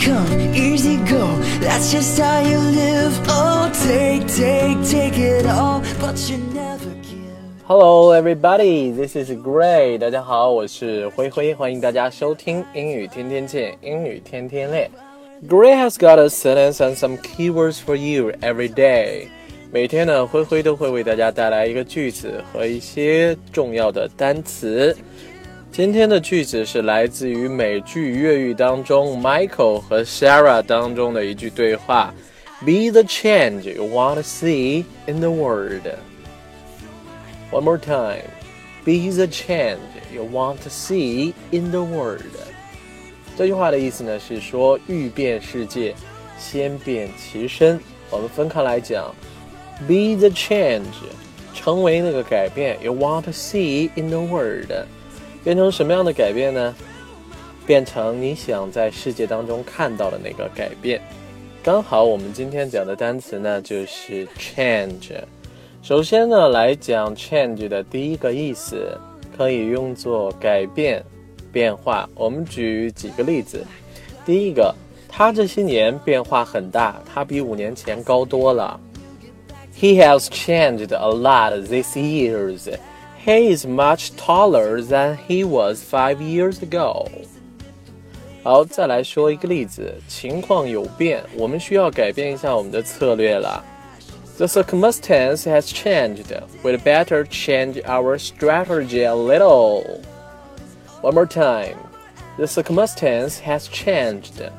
come, easy go. That's just how you live. Oh, take, take, take it all, but you never give. Hello, everybody. This is Gray. 大家好，我是灰灰，欢迎大家收听英语天天见，英语天天练。Gray has got a sentence and some keywords for you every day. 每天呢，灰灰都会为大家带来一个句子和一些重要的单词。今天的句子是来自于美剧《越狱》当中 Michael 和 Sarah 当中的一句对话：“Be the change you want to see in the world.” One more time, be the change you want to see in the world. 这句话的意思呢是说欲变世界，先变其身。我们分开来讲，be the change，成为那个改变，you want to see in the world。变成什么样的改变呢？变成你想在世界当中看到的那个改变。刚好我们今天讲的单词呢，就是 change。首先呢，来讲 change 的第一个意思，可以用作改变、变化。我们举几个例子。第一个，他这些年变化很大，他比五年前高多了。He has changed a lot these years. He is much taller than he was five years ago. 好，再来说一个例子，情况有变，我们需要改变一下我们的策略了。The circumstance has changed. We'd better change our strategy a little. One more time. The circumstance has changed.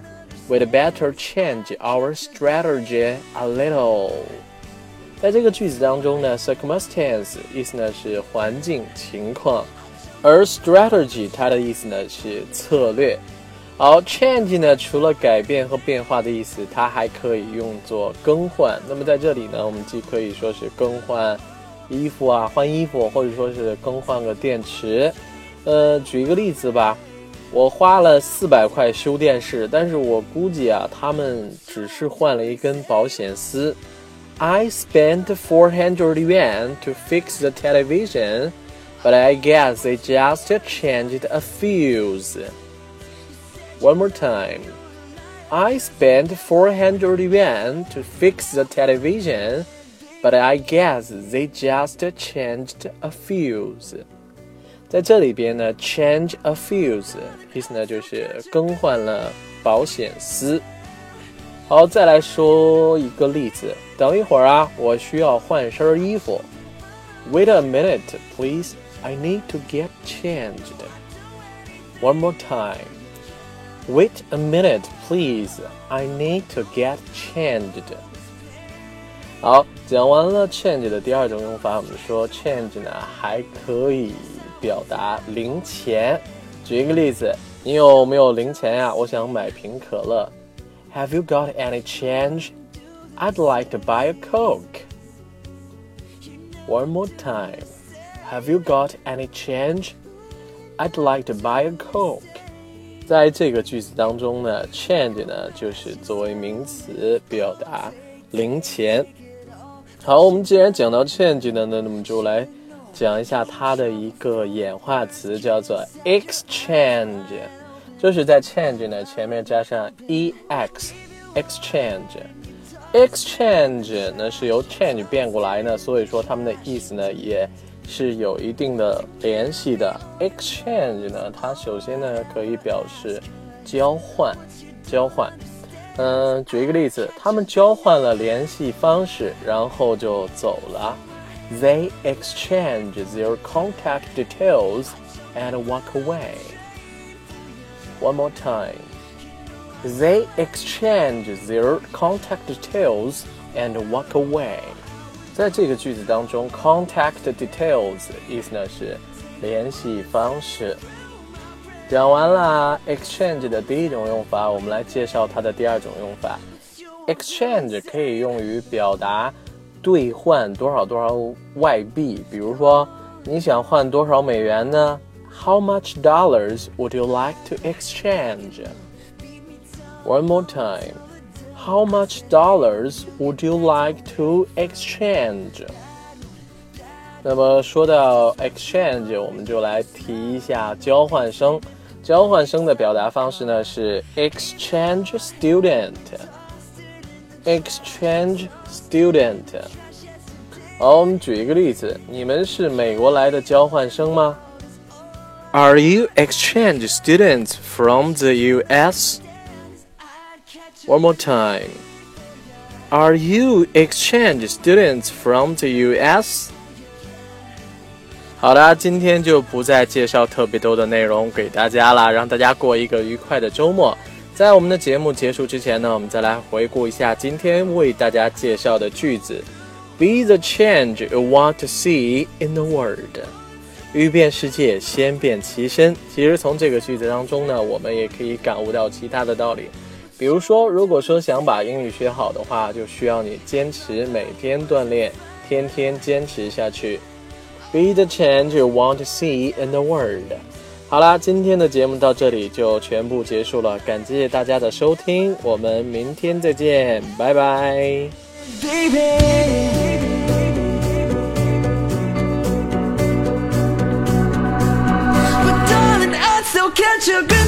We'd better change our strategy a little. 在这个句子当中呢，circumstance 意思呢是环境情况，而 strategy 它的意思呢是策略。好，change 呢除了改变和变化的意思，它还可以用作更换。那么在这里呢，我们既可以说是更换衣服啊，换衣服，或者说是更换个电池。呃，举一个例子吧，我花了四百块修电视，但是我估计啊，他们只是换了一根保险丝。I spent 400 yuan to fix the television, but I guess they just changed a fuse. One more time. I spent 400 yuan to fix the television, but I guess they just changed a fuse. 在这里边呢，change a fuse 意思呢就是更换了保险丝。好，再来说一个例子。等一会儿啊，我需要换身衣服。Wait a minute, please. I need to get changed. One more time. Wait a minute, please. I need to get changed. 好，讲完了 change 的第二种用法，我们说 change 呢还可以表达零钱。举一个例子，你有没有零钱呀？我想买瓶可乐。Have you got any change? I'd like to buy a Coke. One more time. Have you got any change? I'd like to buy a Coke. 在这个句子当中呢，change 呢就是作为名词表达零钱。好，我们既然讲到 change 呢，那我们就来讲一下它的一个演化词，叫做 exchange。就是在 change 呢前面加上 ex，exchange。exchange 呢是由 change 变过来呢，所以说它们的意思呢也是有一定的联系的。exchange 呢，它首先呢可以表示交换，交换。嗯，举一个例子，他们交换了联系方式，然后就走了。They exchange their contact details and walk away. One more time. They exchange their contact details and walk away. 在这个句子当中，contact details 意思呢是联系方式。讲完了 exchange 的第一种用法，我们来介绍它的第二种用法。exchange 可以用于表达兑换多少多少外币，比如说你想换多少美元呢 How much dollars would you like to exchange? One more time. How much dollars would you like to exchange? 那么说到 exchange，我们就来提一下交换生。交换生的表达方式呢是 exchange student。exchange student。好，我们举一个例子，你们是美国来的交换生吗？are you exchange students from the US? One more time. Are you exchange students from the US? 好的，今天就不再介绍特别多的内容给大家了，让大家过一个愉快的周末。在我们的节目结束之前呢，我们再来回顾一下今天为大家介绍的句子：Be the change you want to see in the world。欲变世界，先变其身。其实从这个句子当中呢，我们也可以感悟到其他的道理。比如说，如果说想把英语学好的话，就需要你坚持每天锻炼，天天坚持下去。Be the change you want to see in the world。好啦，今天的节目到这里就全部结束了，感谢大家的收听，我们明天再见，拜拜。But such a good.